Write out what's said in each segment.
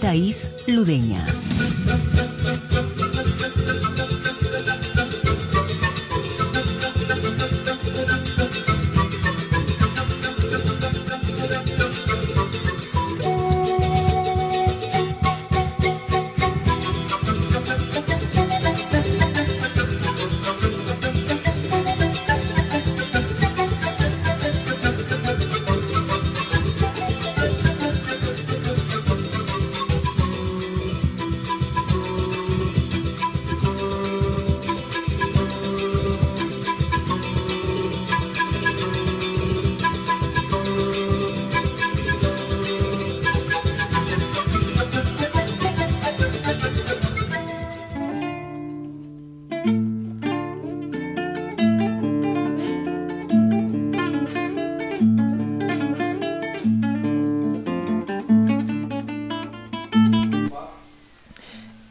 Thais Ludeña.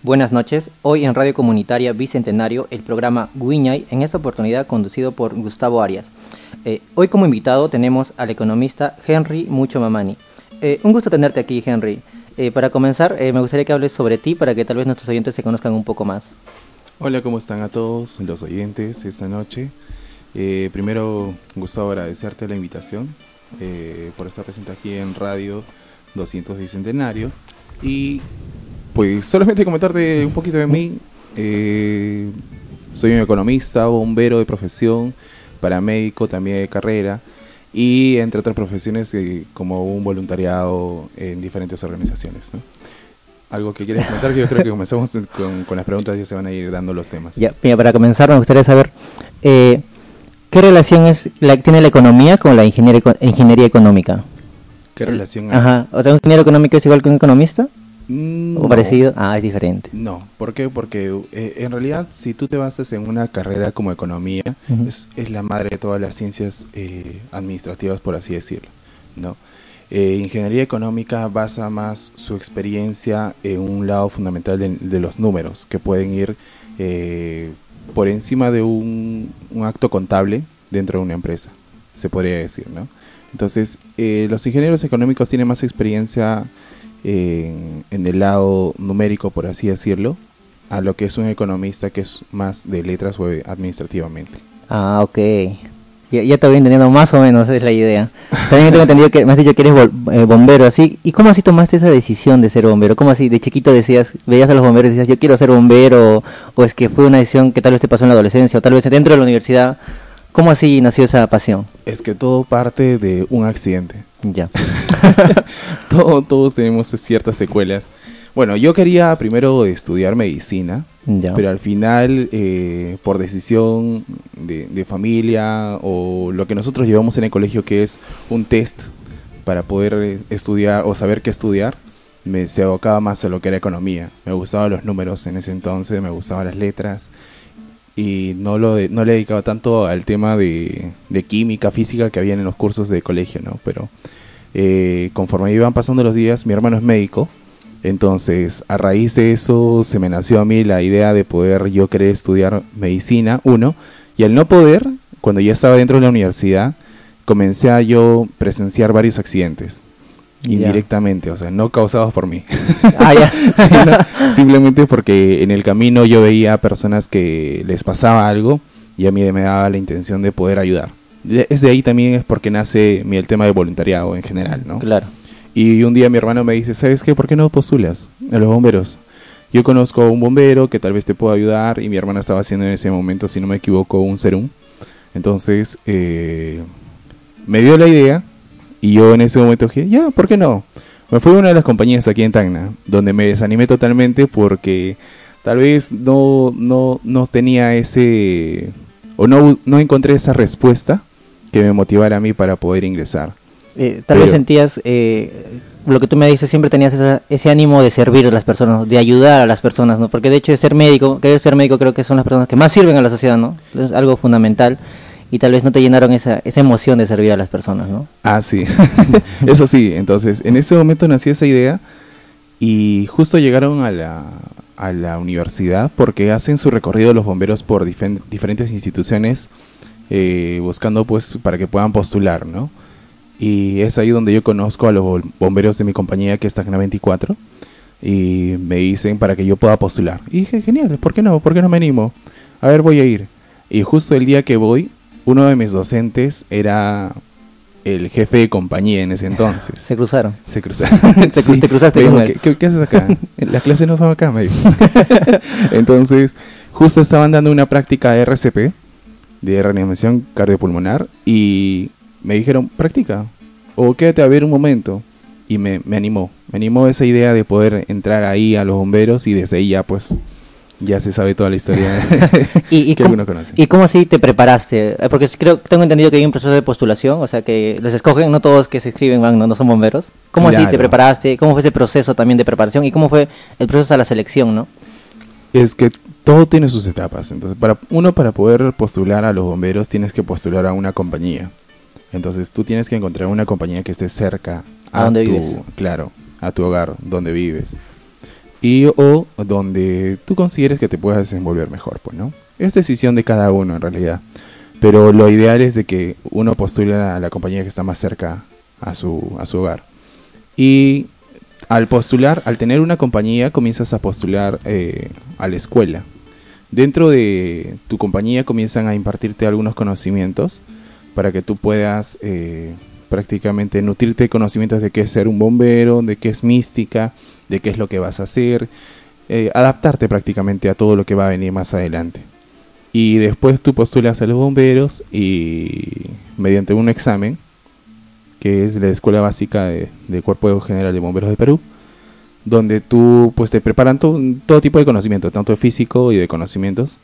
Buenas noches, hoy en Radio Comunitaria Bicentenario el programa Guiñay, en esta oportunidad conducido por Gustavo Arias. Eh, hoy como invitado tenemos al economista Henry Mucho Mamani. Eh, un gusto tenerte aquí Henry. Eh, para comenzar me gustaría que hables sobre ti para que tal vez nuestros oyentes se conozcan un poco más. Hola, ¿cómo están a todos los oyentes esta noche? primero, Gustavo, agradecerte la invitación por estar presente aquí en Radio 200 Bicentenario y pues solamente comentarte un poquito de mí. Eh, soy un economista, bombero de profesión, paramédico también de carrera y entre otras profesiones eh, como un voluntariado en diferentes organizaciones. Algo que quieres comentar, yo creo que comenzamos con, las preguntas y ya se van a ir dando los temas. Ya, para comenzar me gustaría saber eh, qué relación es la, tiene la economía con la ingeniería, ingeniería económica. ¿Qué relación hay? Ajá, o sea, un ingeniero económico es igual que un economista. Mm, ¿O parecido? Ah, es diferente. No, ¿por qué? Porque eh, en realidad si tú te basas en una carrera como economía, es, la madre de todas las ciencias eh, administrativas, por así decirlo, ¿no? Eh, ingeniería económica basa más su experiencia en un lado fundamental de, los números, que pueden ir por encima de un, un, acto contable dentro de una empresa, se podría decir, ¿no? Entonces, los ingenieros económicos tienen más experiencia en, el lado numérico, por así decirlo, a lo que es un economista que es más de letras o administrativamente. Ah, ok. Ya, ya te voy entendiendo más o menos, esa es la idea. También tengo entendido que me has dicho que eres eh, bombero, así. ¿Y cómo así tomaste esa decisión de ser bombero? ¿Cómo así de chiquito decías, veías a los bomberos y decías, yo quiero ser bombero? O, es que fue una decisión que tal vez te pasó en la adolescencia o tal vez dentro de la universidad? ¿Cómo así nació esa pasión? Es que todo parte de un accidente. Ya. todos tenemos ciertas secuelas. Bueno, yo quería primero estudiar medicina, pero al final, eh, por decisión de, familia o lo que nosotros llevamos en el colegio, que es un test para poder estudiar o saber qué estudiar, me se abocaba más a lo que era economía. Me gustaban los números en ese entonces, me gustaban las letras y no, lo no le dedicaba tanto al tema de, química, física que había en los cursos de colegio, ¿no? Pero eh, conforme iban pasando los días, mi hermano es médico, entonces a raíz de eso se me nació a mí la idea de poder yo querer estudiar medicina, uno, y al no poder, cuando ya estaba dentro de la universidad, comencé a yo presenciar varios accidentes indirectamente, o sea, no causados por mí. Ah, simplemente porque en el camino yo veía personas que les pasaba algo y a mí me daba la intención de poder ayudar es de ahí también es porque nace el tema de voluntariado en general, ¿no? Claro. Y un día mi hermano me dice, ¿sabes qué? ¿Por qué no postulas a los bomberos? Yo conozco a un bombero que tal vez te pueda ayudar y mi hermana estaba haciendo en ese momento, si no me equivoco, un serum. Entonces, eh, me dio la idea y yo en ese momento dije, ya, ¿por qué no? Me fui a una de las compañías aquí en Tacna, donde me desanimé totalmente porque tal vez no, no, no tenía ese, o no, no encontré esa respuesta que me motivara a mí para poder ingresar. Eh, tal vez sentías eh, lo que tú me dices, siempre tenías ese ánimo de servir a las personas, de ayudar a las personas, ¿no? Porque de hecho de ser médico, querer ser médico creo que son las personas que más sirven a la sociedad, ¿no? Es algo fundamental y tal vez no te llenaron esa, esa emoción de servir a las personas, ¿no? Ah, sí. Eso sí, entonces en ese momento nació esa idea y justo llegaron a la, a la universidad porque hacen su recorrido los bomberos por diferentes instituciones eh, buscando pues para que puedan postular, ¿no? Y es ahí donde yo conozco a los bomberos de mi compañía que están en la 24 y me dicen para que yo pueda postular. Y dije, genial, ¿por qué no? ¿Por qué no me animo? A ver, voy a ir. Y justo el día que voy, uno de mis docentes era el jefe de compañía en ese entonces. Se cruzaron. Se cruzaron. Te cruzaste con él. ¿qué, haces acá? Las clases no son acá, me dijo. entonces, justo estaban dando una práctica de RCP, de reanimación cardiopulmonar, y me dijeron, practica, o quédate a ver un momento. Y me, me animó, me animó esa idea de poder entrar ahí a los bomberos y desde ahí ya pues ya se sabe toda la historia ¿Y, que conoce. ¿Y cómo así te preparaste? Eh, porque creo tengo entendido que hay un proceso de postulación, o sea que les escogen, no todos que se escriben van, no, son bomberos. ¿Cómo así te preparaste? ¿Cómo fue ese proceso también de preparación? ¿Y cómo fue el proceso de la selección, no? Es que todo tiene sus etapas. Entonces, para uno para poder postular a los bomberos tienes que postular a una compañía. Entonces tú tienes que encontrar una compañía que esté cerca a, ¿A donde vives. Claro, a tu hogar, donde vives. Y o donde tú consideres que te puedas desenvolver mejor, pues, ¿no? Es decisión de cada uno en realidad. Pero lo ideal es de que uno postule a la compañía que está más cerca a su, a su hogar. Y al postular, al tener una compañía, comienzas a postular eh, a la escuela. Dentro de tu compañía comienzan a impartirte algunos conocimientos para que tú puedas eh, prácticamente nutrirte de conocimientos de qué es ser un bombero, de qué es mística, de qué es lo que vas a hacer, eh, adaptarte prácticamente a todo lo que va a venir más adelante. Y después tú postulas a los bomberos y mediante un examen, que es la Escuela Básica de, del Cuerpo General de Bomberos de Perú, donde tú pues te preparan todo tipo de conocimiento, tanto físico y de conocimientos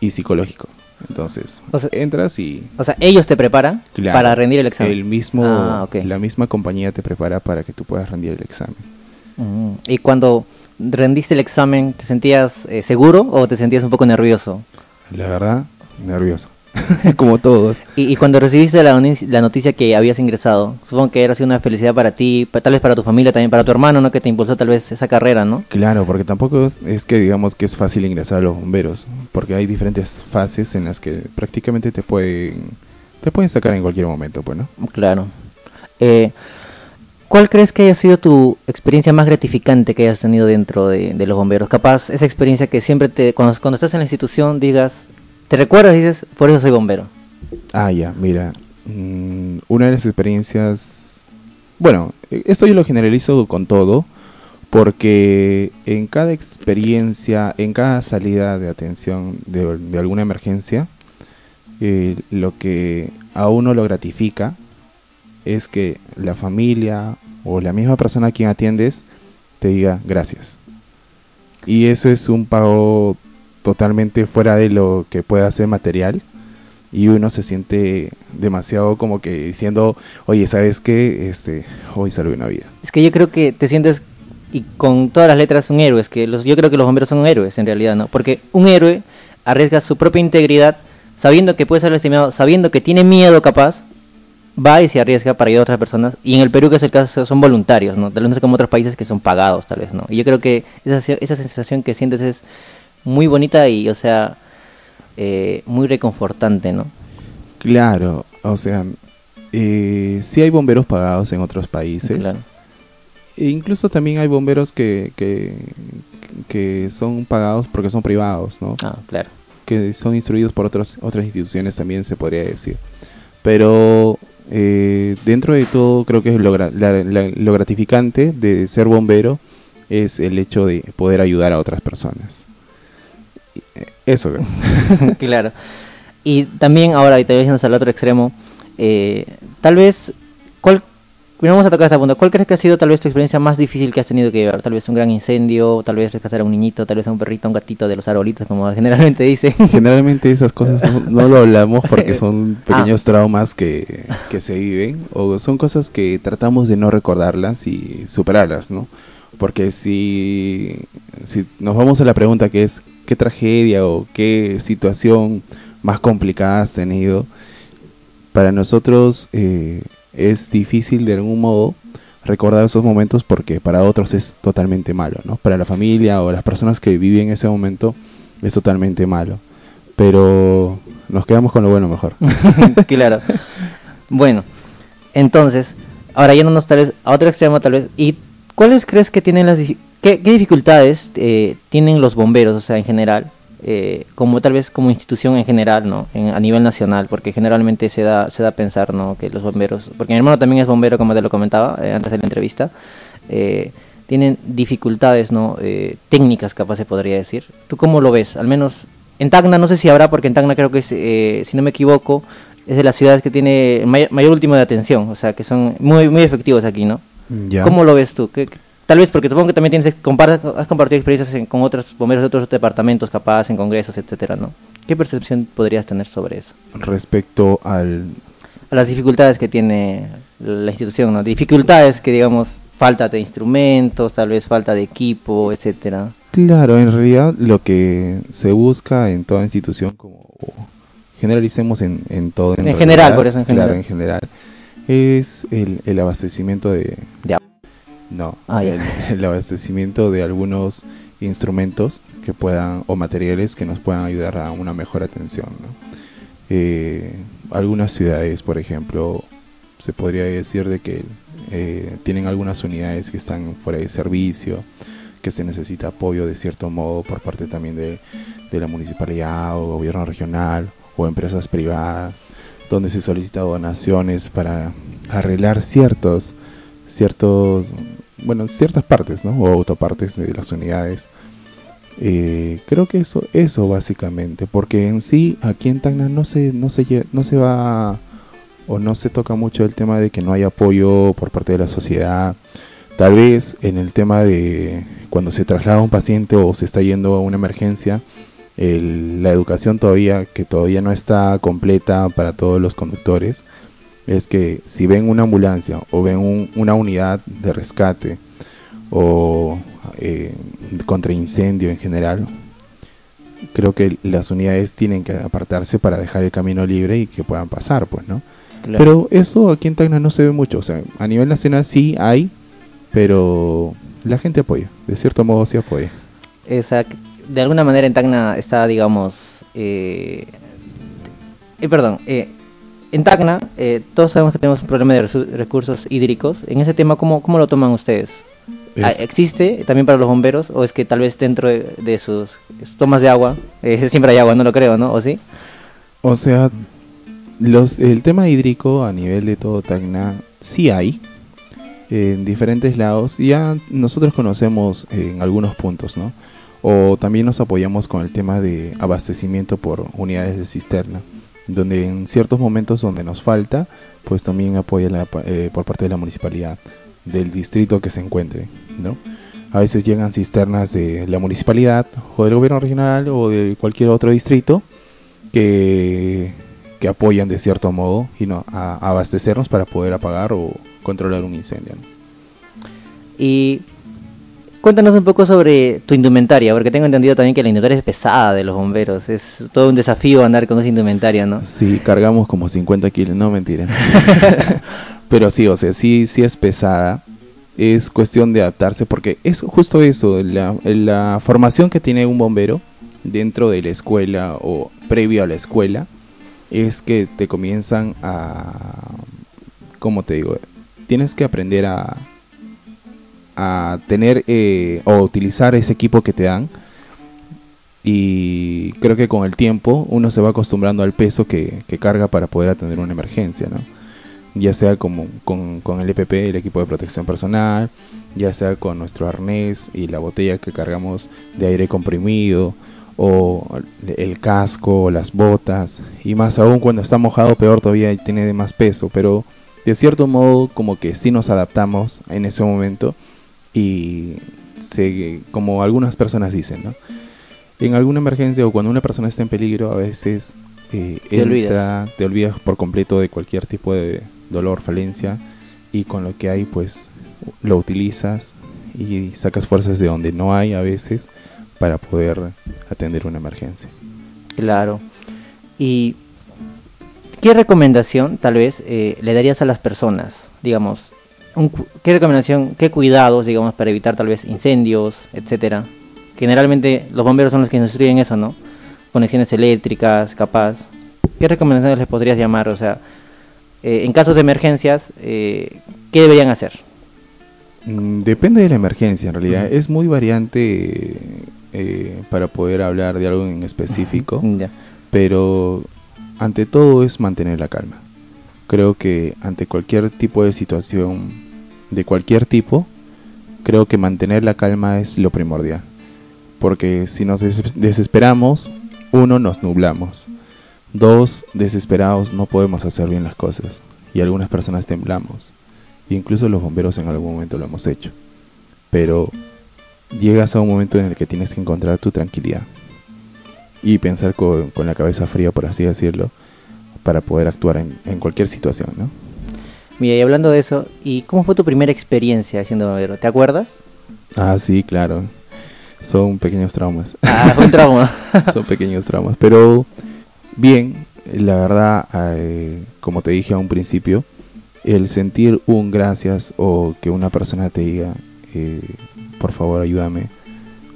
y psicológico. Entonces, entras y... O sea, ellos te preparan para rendir el examen. El mismo, ah, La misma compañía te prepara para que tú puedas rendir el examen. Mm. ¿Y cuando rendiste el examen, te sentías eh, seguro o te sentías un poco nervioso? La verdad, nervioso. como todos. Y, cuando recibiste la, la, noticia que habías ingresado, supongo que era sido una felicidad para ti, tal vez para tu familia, también para tu hermano, ¿no? Que te impulsó tal vez esa carrera, ¿no? Claro, porque tampoco es, que digamos que es fácil ingresar a los bomberos, porque hay diferentes fases en las que prácticamente te pueden, te pueden sacar en cualquier momento, pues, ¿no? Claro. Eh, ¿Cuál crees que haya sido tu experiencia más gratificante que hayas tenido dentro de, los bomberos? Capaz esa experiencia que siempre te, cuando, estás en la institución digas, te recuerdas y dices, por eso soy bombero. Ah, ya, mira. Mm, una de las experiencias... Bueno, esto yo lo generalizo con todo, porque en cada experiencia, en cada salida de atención de, alguna emergencia, eh, lo que a uno lo gratifica es que la familia o la misma persona a quien atiendes te diga gracias. Y eso es un pago totalmente fuera de lo que pueda ser material y uno se siente demasiado como que diciendo, oye, ¿sabes qué? Este, hoy salvé una vida. Es que yo creo que te sientes, y con todas las letras, un héroe. Es que los, yo creo que los bomberos son héroes en realidad, ¿no? Porque un héroe arriesga su propia integridad sabiendo que puede ser lastimado, sabiendo que tiene miedo capaz, va y se arriesga para ayudar a otras personas. Y en el Perú, que es el caso, son voluntarios, ¿no? Tal vez no como otros países que son pagados, tal vez, ¿no? Y yo creo que esa, esa sensación que sientes es muy bonita y, o sea, eh, muy reconfortante, ¿no? Claro, o sea, eh, sí hay bomberos pagados en otros países. Claro. E incluso también hay bomberos que, que, que son pagados porque son privados, ¿no? Ah, claro. Que son instruidos por otros, otras instituciones también se podría decir. Pero eh, dentro de todo creo que lo, lo gratificante de ser bombero es el hecho de poder ayudar a otras personas. Eso. claro. Y también ahora, y te voy al otro extremo, eh, tal vez, ¿cuál, vamos a tocar esta punta. ¿Cuál crees que ha sido tal vez tu experiencia más difícil que has tenido que llevar? Tal vez un gran incendio, tal vez rescatar a un niñito, tal vez a un perrito, un gatito de los arbolitos, como generalmente dicen. Generalmente esas cosas no, lo hablamos porque son ah. pequeños traumas que, que se viven o son cosas que tratamos de no recordarlas y superarlas, ¿no? Porque si, si nos vamos a la pregunta que es qué tragedia o qué situación más complicada has tenido, para nosotros eh, es difícil de algún modo recordar esos momentos porque para otros es totalmente malo, ¿no? Para la familia o las personas que viven ese momento es totalmente malo. Pero nos quedamos con lo bueno mejor. claro. Bueno, entonces, ahora yéndonos tal vez a otro extremo tal vez, ¿y cuáles crees que tienen las qué, dificultades eh, tienen los bomberos, o sea, en general, eh, como tal vez como institución en general, ¿no? a nivel nacional, porque generalmente se da, se da a pensar, ¿no? Que los bomberos, porque mi hermano también es bombero, como te lo comentaba eh, antes de la entrevista, eh, tienen dificultades, ¿no? técnicas, capaz se podría decir. ¿Tú cómo lo ves? Al menos en Tacna, no sé si habrá, porque en Tacna creo que, es, si no me equivoco, es de las ciudades que tiene mayor, último de atención, o sea, que son muy, muy efectivos aquí, ¿no? ¿Cómo lo ves tú? ¿Qué, Tal vez porque supongo que también tienes has compartido experiencias con otros bomberos de otros departamentos, capaz, en congresos, etcétera, ¿no? ¿Qué percepción podrías tener sobre eso? Respecto al... A las dificultades que tiene la institución, ¿no? Dificultades que, digamos, falta de instrumentos, tal vez falta de equipo, etcétera. Claro, en realidad lo que se busca en toda institución, como generalicemos en, en todo. En, general, por eso en general. Claro, en general. Es el, el abastecimiento de, de no, ah, el, abastecimiento de algunos instrumentos que puedan o materiales que nos puedan ayudar a una mejor atención. Eh, algunas ciudades, por ejemplo, se podría decir de que eh, tienen algunas unidades que están fuera de servicio, que se necesita apoyo de cierto modo por parte también de, de la municipalidad o gobierno regional o empresas privadas, donde se solicita donaciones para arreglar ciertos ciertos bueno, ciertas partes, ¿no? O autopartes de las unidades. Eh, creo que eso, eso básicamente, porque en sí aquí en Tacna no se, no se, no se va o no se toca mucho el tema de que no hay apoyo por parte de la sociedad. Tal vez en el tema de cuando se traslada un paciente o se está yendo a una emergencia, la educación todavía, que todavía no está completa para todos los conductores, es que si ven una ambulancia o ven una unidad de rescate o eh, contra incendio en general, creo que las unidades tienen que apartarse para dejar el camino libre y que puedan pasar, pues, ¿no? Pero eso aquí en Tacna no se ve mucho, o sea, a nivel nacional sí hay, pero la gente apoya, de cierto modo sí apoya. Exacto. De alguna manera en Tacna está, digamos, eh, eh perdón, eh, en Tacna, eh, todos sabemos que tenemos un problema de recursos hídricos. En ese tema, ¿cómo, cómo lo toman ustedes? Ah, ¿Existe también para los bomberos? ¿O es que tal vez dentro de, sus tomas de agua, eh, siempre hay agua, no lo creo, ¿no? ¿O sí? O sea, los, el tema hídrico a nivel de todo Tacna sí hay en diferentes lados. Ya nosotros conocemos en algunos puntos, ¿no? O también nos apoyamos con el tema de abastecimiento por unidades de cisterna donde en ciertos momentos donde nos falta, pues también apoya eh, por parte de la municipalidad del distrito que se encuentre, ¿no? A veces llegan cisternas de la municipalidad o del gobierno regional o de cualquier otro distrito que, que apoyan de cierto modo y no a, abastecernos para poder apagar o controlar un incendio. Y Cuéntanos un poco sobre tu indumentaria, porque tengo entendido también que la indumentaria es pesada de los bomberos. Es todo un desafío andar con esa indumentaria, ¿no? Sí, cargamos como 50 kilos, no mentira. Pero sí, o sea, sí, sí es pesada. Es cuestión de adaptarse, porque es justo eso, la, la formación que tiene un bombero dentro de la escuela o previo a la escuela, es que te comienzan a, ¿cómo te digo? Tienes que aprender a a tener eh, o utilizar ese equipo que te dan. Y creo que con el tiempo uno se va acostumbrando al peso que, carga para poder atender una emergencia, ¿no? Ya sea como con, el EPP, el equipo de protección personal, ya sea con nuestro arnés y la botella que cargamos de aire comprimido, o el casco, las botas, y más aún cuando está mojado, peor todavía tiene más peso, pero de cierto modo como que sí nos adaptamos en ese momento y se, como algunas personas dicen, ¿no? En alguna emergencia o cuando una persona está en peligro, a veces eh, te, olvidas. te olvidas por completo de cualquier tipo de dolor, falencia, y con lo que hay, pues lo utilizas y sacas fuerzas de donde no hay a veces para poder atender una emergencia. Claro. ¿Y qué recomendación tal vez eh, le darías a las personas? Digamos, ¿qué recomendación, qué cuidados, digamos, para evitar tal vez incendios, etcétera? Generalmente los bomberos son los que instruyen eso, ¿no? Conexiones eléctricas, capaz. ¿Qué recomendaciones les podrías llamar? O sea, eh, en casos de emergencias, eh, ¿qué deberían hacer? Mm, depende de la emergencia, en realidad. Es muy variante eh, para poder hablar de algo en específico. Pero ante todo es mantener la calma. Creo que ante cualquier tipo de situación, de cualquier tipo, creo que mantener la calma es lo primordial. Porque si nos desesperamos, uno, nos nublamos. Dos, desesperados no podemos hacer bien las cosas. Y algunas personas temblamos. Incluso los bomberos en algún momento lo hemos hecho. Pero llegas a un momento en el que tienes que encontrar tu tranquilidad. Y pensar con, la cabeza fría, por así decirlo, para poder actuar en, cualquier situación, ¿no? Mira, y hablando de eso, ¿y cómo fue tu primera experiencia siendo bombero? ¿Te acuerdas? Ah, sí, claro. Son pequeños traumas. Ah, fue un trauma. Son pequeños traumas. Pero bien, la verdad, eh, como te dije a un principio, el sentir un gracias o que una persona te diga, eh, por favor ayúdame,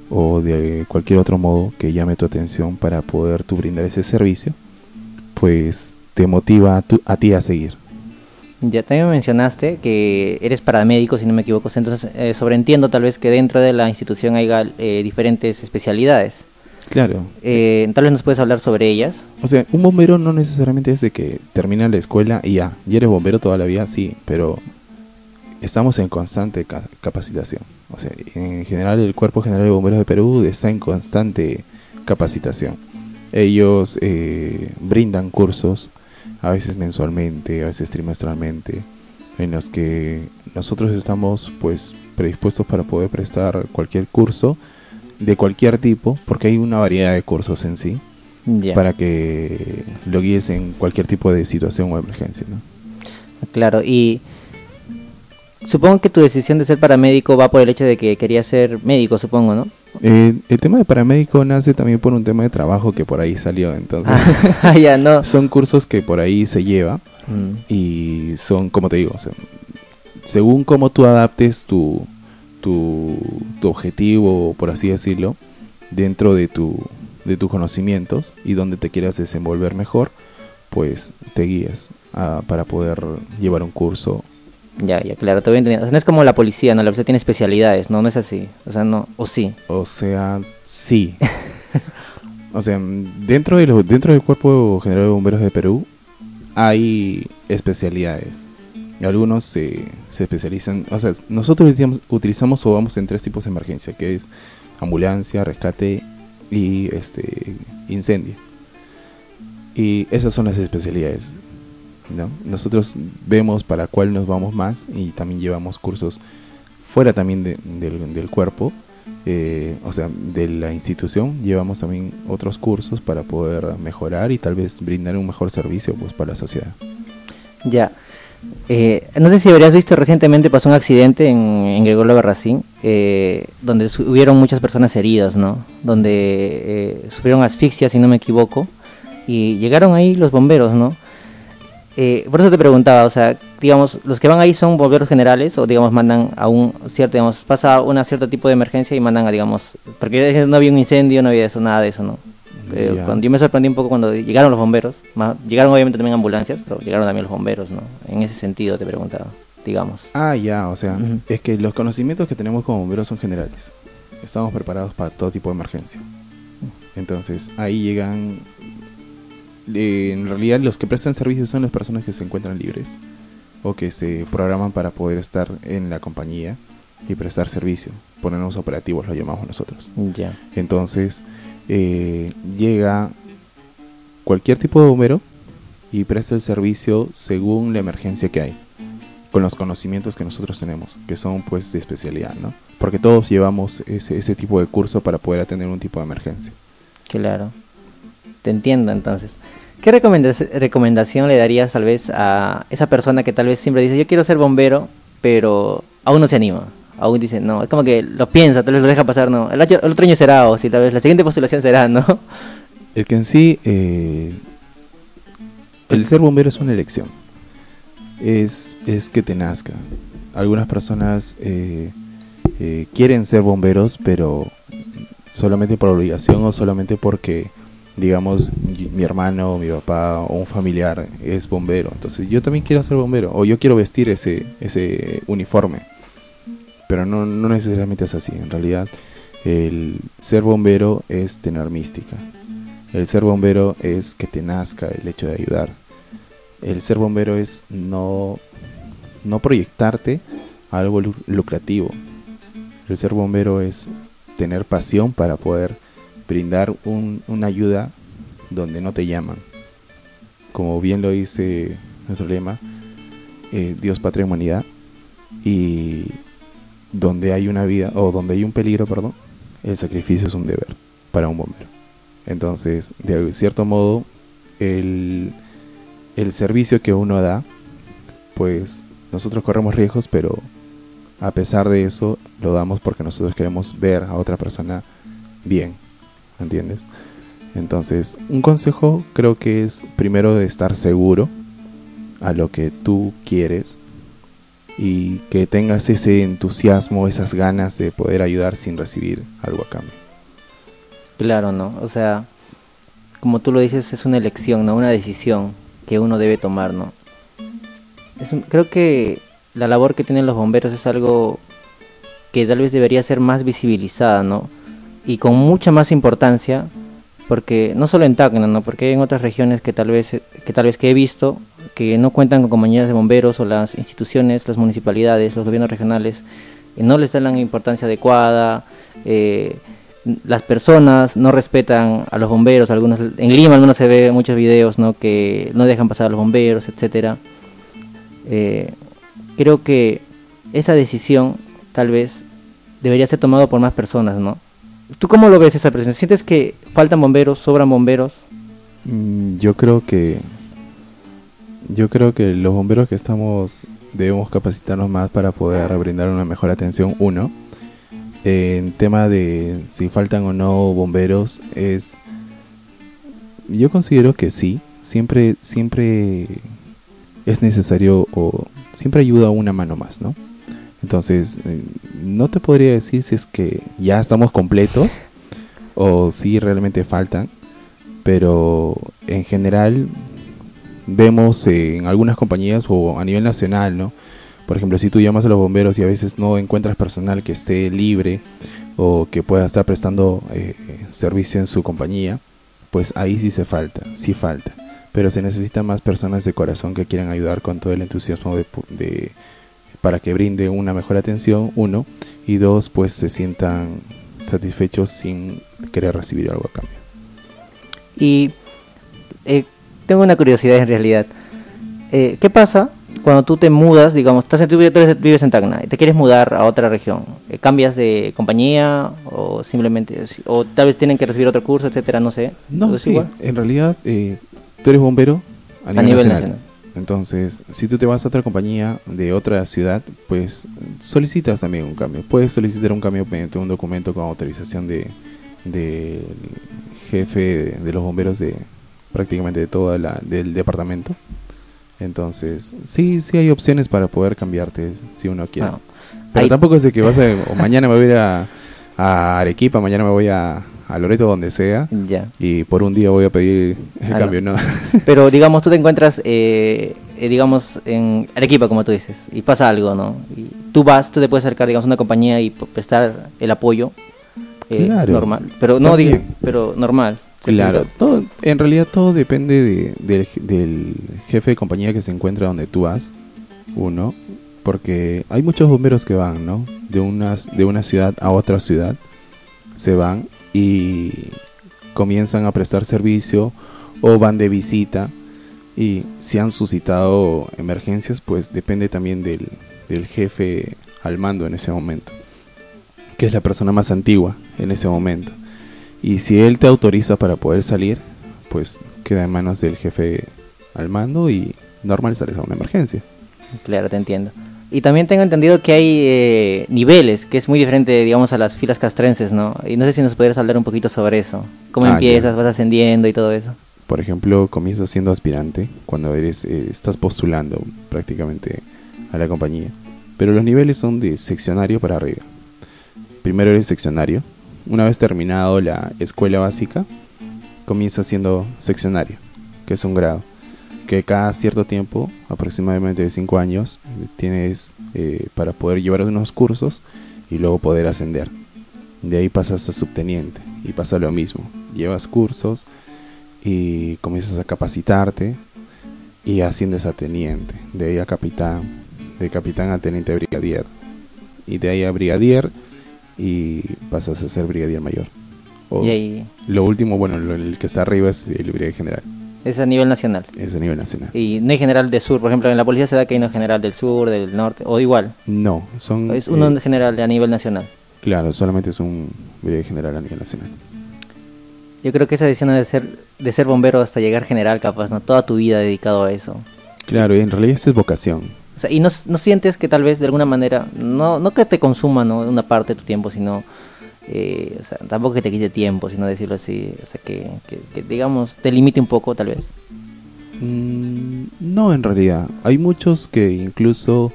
o de cualquier otro modo que llame tu atención para poder tú brindar ese servicio, pues te motiva a, ti a seguir. Ya también mencionaste que eres paramédico, si no me equivoco, entonces eh, sobreentiendo tal vez que dentro de la institución haya eh, diferentes especialidades. Claro. Eh, tal vez nos puedes hablar sobre ellas. O sea, un bombero no necesariamente es de que termina la escuela y ya, y eres bombero toda la vida, sí, pero estamos en constante capacitación. O sea, en general el Cuerpo General de Bomberos de Perú está en constante capacitación. Ellos eh, brindan cursos, a veces mensualmente, a veces trimestralmente, en los que nosotros estamos pues predispuestos para poder prestar cualquier curso de cualquier tipo, porque hay una variedad de cursos en sí, para que lo guíes en cualquier tipo de situación o emergencia. ¿no? Claro, y supongo que tu decisión de ser paramédico va por el hecho de que querías ser médico, supongo, ¿no? Eh, el tema de paramédico nace también por un tema de trabajo que por ahí salió, entonces ah, ya, no. son cursos que por ahí se lleva mm. y son, como te digo, según cómo tú adaptes tu, tu, tu objetivo, por así decirlo, dentro de, tu, de tus conocimientos y donde te quieras desenvolver mejor, pues te guías ah, para poder llevar un curso ya, ya, claro, te voy entendiendo. no es como la policía, ¿no? La policía tiene especialidades, ¿no? No es así. O sea, no, o sí. O sea, sí. o sea, dentro, de dentro del Cuerpo General de Bomberos de Perú hay especialidades. Y algunos se, se especializan, o sea, nosotros utilizamos, o vamos en tres tipos de emergencia, que es ambulancia, rescate y este incendio. Y esas son las especialidades. ¿No? Nosotros vemos para cuál nos vamos más y también llevamos cursos fuera también del, cuerpo, eh, o sea, de la institución, llevamos también otros cursos para poder mejorar y tal vez brindar un mejor servicio pues para la sociedad. Ya. Eh, no sé si habrías visto recientemente pasó un accidente en, Gregorio Barracín, eh, donde hubieron muchas personas heridas, ¿no? Donde sufrieron asfixia, si no me equivoco, y llegaron ahí los bomberos, ¿no? Eh, por eso te preguntaba, o sea, digamos, los que van ahí son bomberos generales o, digamos, mandan a un cierto, digamos, pasa un cierto tipo de emergencia y mandan a, digamos, porque no había un incendio, no había eso, nada de eso, ¿no? Eh, cuando yo me sorprendí un poco cuando llegaron los bomberos, llegaron obviamente también ambulancias, pero llegaron también los bomberos, ¿no? En ese sentido te preguntaba, digamos. Ah, ya, o sea, es que los conocimientos que tenemos como bomberos son generales. Estamos preparados para todo tipo de emergencia. Entonces, ahí llegan en realidad los que prestan servicio son las personas que se encuentran libres o que se programan para poder estar en la compañía y prestar servicio. Ponernos operativos lo llamamos nosotros. Ya. Entonces eh, llega cualquier tipo de bombero y presta el servicio según la emergencia que hay. con los conocimientos que nosotros tenemos, que son pues de especialidad, ¿no? Porque todos llevamos ese, ese tipo de curso para poder atender un tipo de emergencia. Claro, te entiendo entonces. ¿Qué recomendación le darías tal vez a esa persona que tal vez siempre dice, yo quiero ser bombero, pero aún no se anima? Aún dice, no, es como que lo piensa, tal vez lo deja pasar, no, el, otro año será, o si tal vez la siguiente postulación será, ¿no? El que en sí, eh, el ser bombero es una elección es, es que te nazca. Algunas personas eh, eh, quieren ser bomberos, pero solamente por obligación o solamente porque, digamos, mi hermano, mi papá o un familiar es bombero. Entonces yo también quiero ser bombero o yo quiero vestir ese, ese uniforme. Pero no, no necesariamente es así. En realidad, el ser bombero es tener mística. El ser bombero es que te nazca el hecho de ayudar el ser bombero es no, no proyectarte a algo lucrativo. El ser bombero es tener pasión para poder brindar una ayuda donde no te llaman. Como bien lo dice nuestro lema, eh, Dios, patria, humanidad. Y donde hay una vida, o donde hay un peligro, perdón, el sacrificio es un deber para un bombero. Entonces, de cierto modo, el el servicio que uno da, pues nosotros corremos riesgos, pero a pesar de eso lo damos porque nosotros queremos ver a otra persona bien, ¿entiendes? Entonces, un consejo creo que es primero de estar seguro a lo que tú quieres y que tengas ese entusiasmo, esas ganas de poder ayudar sin recibir algo a cambio. Claro, ¿no? O sea, como tú lo dices, es una elección, ¿no? Una decisión que uno debe tomar, ¿no? creo que la labor que tienen los bomberos es algo que tal vez debería ser más visibilizada, ¿no? Y con mucha más importancia, porque no solo en Tacna, ¿no? Porque hay en otras regiones que tal vez que tal vez que he visto que no cuentan con compañías de bomberos o las instituciones, las municipalidades, los gobiernos regionales no les dan la importancia adecuada. Eh, las personas no respetan a los bomberos, algunos en Lima al menos se ve muchos videos ¿no? que no dejan pasar a los bomberos, etcétera. Eh, creo que esa decisión tal vez debería ser tomada por más personas, ¿no? ¿Tú cómo lo ves esa presión? ¿Sientes que faltan bomberos, sobran bomberos? Mm, yo creo que yo creo que los bomberos que estamos debemos capacitarnos más para poder brindar una mejor atención uno en tema de si faltan o no bomberos es yo considero que sí siempre siempre es necesario o siempre ayuda una mano más no entonces eh, no te podría decir si es que ya estamos completos o si realmente faltan pero en general vemos en algunas compañías o a nivel nacional no por ejemplo, si tú llamas a los bomberos y a veces no encuentras personal que esté libre o que pueda estar prestando eh, servicio en su compañía, pues ahí sí se falta, sí falta. Pero se necesitan más personas de corazón que quieran ayudar con todo el entusiasmo de, para que brinde una mejor atención, uno, y dos, pues se sientan satisfechos sin querer recibir algo a cambio. Y eh, tengo una curiosidad en realidad. Eh, ¿Qué pasa cuando tú te mudas, digamos, estás en, tú vives en Tacna y te quieres mudar a otra región, eh, ¿cambias de compañía o simplemente, o tal vez tienen que recibir otro curso, etcétera, no sé? No, sí, en realidad eh, tú eres bombero a nivel, nacional. Entonces, si tú te vas a otra compañía de otra ciudad, pues solicitas también un cambio. Puedes solicitar un cambio mediante un documento con autorización de del jefe de, de, los bomberos de prácticamente de toda la del departamento entonces, sí, sí hay opciones para poder cambiarte si uno quiere. Pero tampoco es de que vas a, o mañana me voy a ir a, Arequipa, mañana me voy a, a Loreto, donde sea. Ya. Y por un día voy a pedir el cambio, ¿no? Pero digamos, tú te encuentras, eh, eh, digamos, en Arequipa, como tú dices, y pasa algo, ¿no? Y tú vas, tú te puedes acercar, digamos, a una compañía y prestar el apoyo eh, normal. Pero no digo, pero normal. Claro, todo, en realidad todo depende del jefe de compañía que se encuentra donde tú vas, uno, porque hay muchos bomberos que van, ¿no? De, unas, de una ciudad a otra ciudad, se van y comienzan a prestar servicio o van de visita, Y si han suscitado emergencias, pues depende también del, del jefe al mando en ese momento, que es la persona más antigua en ese momento. Y si él te autoriza para poder salir, pues queda en manos del jefe al mando y normal sales a una emergencia. Claro, te entiendo. Y también tengo entendido que hay eh, niveles, que es muy diferente, digamos, a las filas castrenses, ¿no? Y no sé si nos pudieras hablar un poquito sobre eso. ¿Cómo ah, empiezas, vas ascendiendo y todo eso? Por ejemplo, comienzas siendo aspirante cuando eres eh, estás postulando prácticamente a la compañía. Pero los niveles son de seccionario para arriba. Primero eres seccionario. Una vez terminado la escuela básica, comienzas siendo seccionario, que es un grado que cada cierto tiempo, aproximadamente de 5 años, tienes eh, para poder llevar unos cursos y luego poder ascender. De ahí pasas a subteniente y pasa lo mismo. Llevas cursos y comienzas a capacitarte y asciendes a teniente. De ahí a capitán, de capitán a teniente brigadier. Y de ahí a brigadier y pasas a ser brigadier mayor. Lo último, bueno, el que está arriba es el brigadier general. Es a nivel nacional. Es a nivel nacional. Y no hay general del sur, por ejemplo, en la policía se da que hay no general del sur, del norte, o igual. No, son... Es uno eh, general a nivel nacional. Claro, solamente es un general a nivel nacional. Yo creo que esa decisión de ser, de ser bombero hasta llegar general, capaz, ¿no? Toda tu vida dedicado a eso. Claro, y en realidad esa es vocación. O sea, y no, no sientes que tal vez de alguna manera, no, no que te consuma ¿no? una parte de tu tiempo, sino eh, o sea, tampoco que te quite tiempo, sino decirlo así, o sea, que, digamos, te limite un poco tal vez. Mm, no, en realidad. Hay muchos que incluso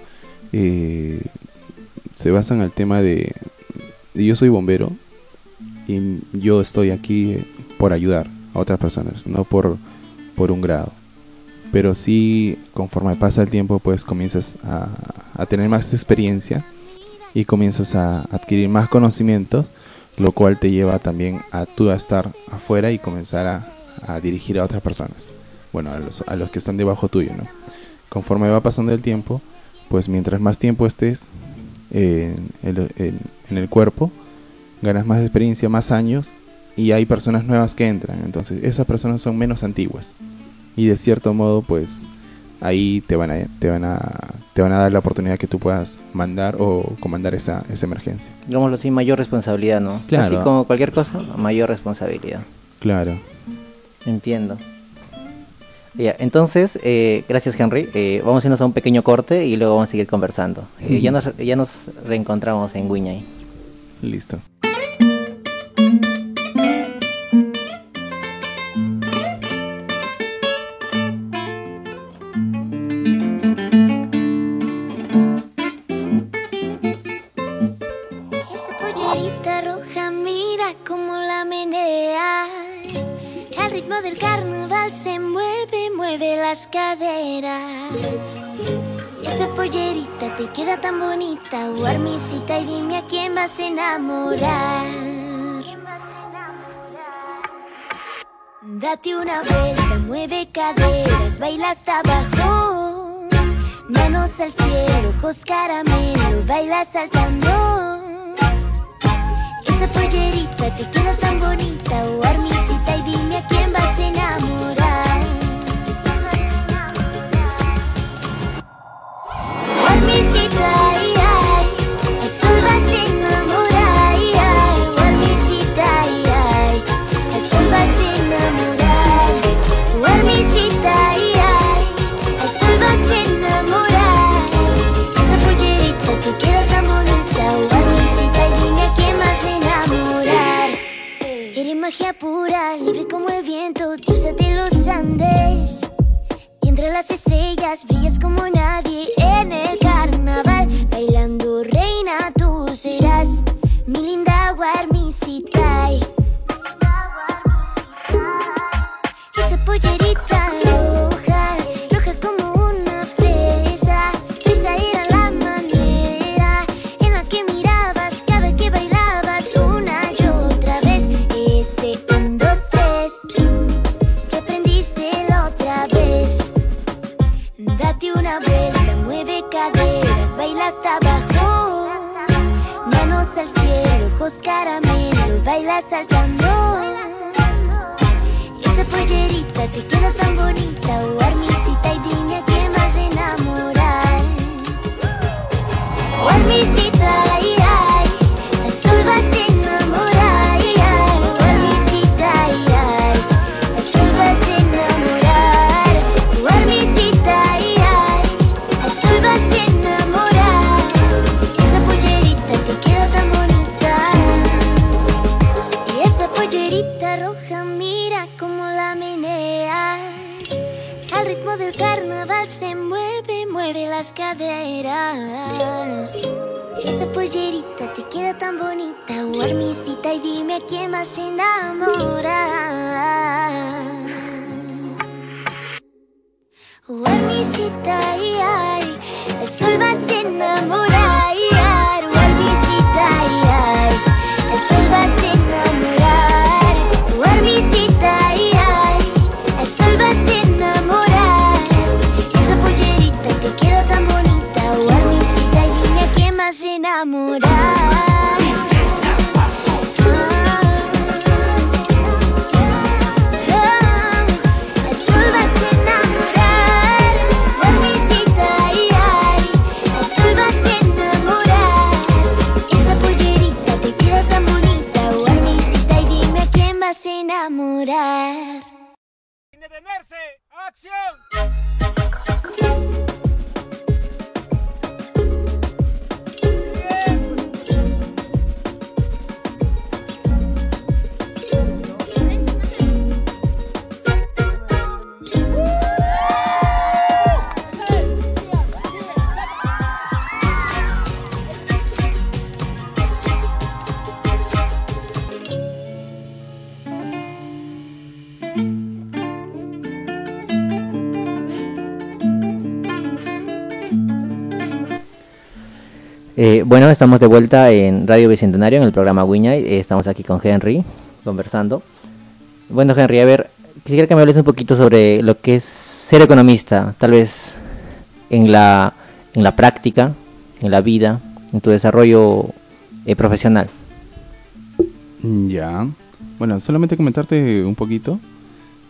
eh, se basan al tema de, yo soy bombero y yo estoy aquí por ayudar a otras personas, no por, por un grado. Pero sí, conforme pasa el tiempo, pues comienzas a, a tener más experiencia y comienzas a adquirir más conocimientos, lo cual te lleva también a tú a estar afuera y comenzar a, dirigir a otras personas. Bueno, a los, a los que están debajo tuyo, ¿no? Conforme va pasando el tiempo, pues mientras más tiempo estés en, en el cuerpo, ganas más experiencia, más años y hay personas nuevas que entran. Entonces esas personas son menos antiguas. Y de cierto modo, pues ahí te van a, te van a, te van a dar la oportunidad que tú puedas mandar o comandar esa, esa emergencia. Digámoslo así, mayor responsabilidad, ¿no? Claro. Así como cualquier cosa, mayor responsabilidad. Claro. Entiendo. Ya, entonces, eh, gracias Henry. Eh, vamos a irnos a un pequeño corte y luego vamos a seguir conversando. Eh, ya, nos, ya nos reencontramos en Guiñay. Listo. Te queda tan bonita, guarmisita, y dime a quién vas a enamorar. Date una vuelta, mueve caderas, baila hasta abajo. Manos al cielo, ojos caramelo, baila saltando. Esa pollerita te queda tan bonita, guarmisita, Y entre las estrellas brillas como nadie saltando. Esa pollerita te queda tan bonita, bueno, estamos de vuelta en Radio Bicentenario, en el programa Wiñay. Eh, estamos aquí con Henry, conversando. Bueno, Henry, a ver, quisiera que me hables un poquito sobre lo que es ser economista, tal vez en la, en la práctica, en la vida, en tu desarrollo eh, profesional. Ya, bueno, solamente comentarte un poquito.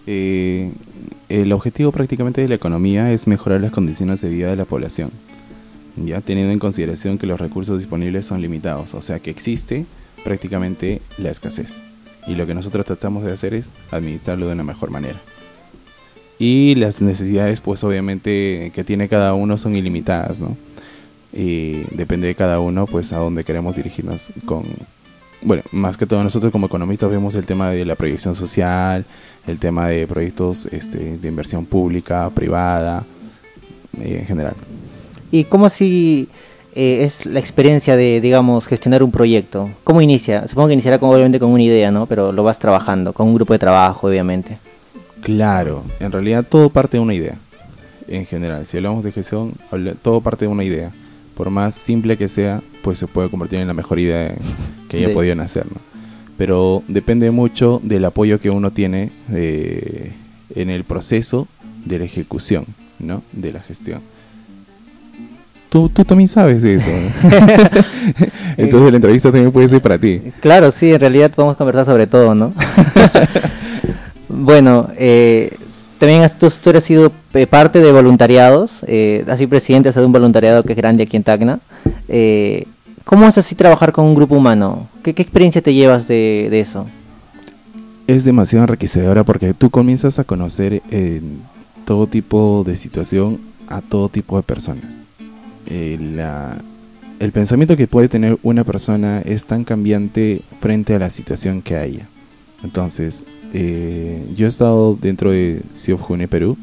el objetivo prácticamente de la economía es mejorar las condiciones de vida de la población ya teniendo en consideración que los recursos disponibles son limitados, o sea que existe prácticamente la escasez. Y lo que nosotros tratamos de hacer es administrarlo de una mejor manera. Y las necesidades, pues obviamente que tiene cada uno son ilimitadas, ¿no? Y depende de cada uno, pues a dónde queremos dirigirnos con... Bueno, más que todo nosotros como economistas vemos el tema de la proyección social, el tema de proyectos este, de inversión pública, privada, eh, en general. ¿Y cómo si eh, es la experiencia de, digamos, gestionar un proyecto? ¿Cómo inicia? Supongo que iniciará como, obviamente con una idea, ¿no? Pero lo vas trabajando, con un grupo de trabajo, obviamente. Claro, en realidad todo parte de una idea, en general. Si hablamos de gestión, todo parte de una idea. Por más simple que sea, pues se puede convertir en la mejor idea que haya podido nacer, ¿no? Pero depende mucho del apoyo que uno tiene eh, en el proceso de la ejecución, ¿no? De la gestión. Tú, tú también sabes eso. Entonces la entrevista también puede ser para ti. Claro, sí, en realidad podemos conversar sobre todo, ¿no? bueno, eh, también has, tú, has sido eh, parte de voluntariados, eh, así presidente de un voluntariado que es grande aquí en Tacna. Eh, ¿Cómo es así trabajar con un grupo humano? ¿Qué, experiencia te llevas de, de, eso? Es demasiado enriquecedora porque tú comienzas a conocer en todo tipo de situación a todo tipo de personas eh, el pensamiento que puede tener una persona es tan cambiante frente a la situación que haya. Entonces, eh, yo he estado dentro de CIOF June Perú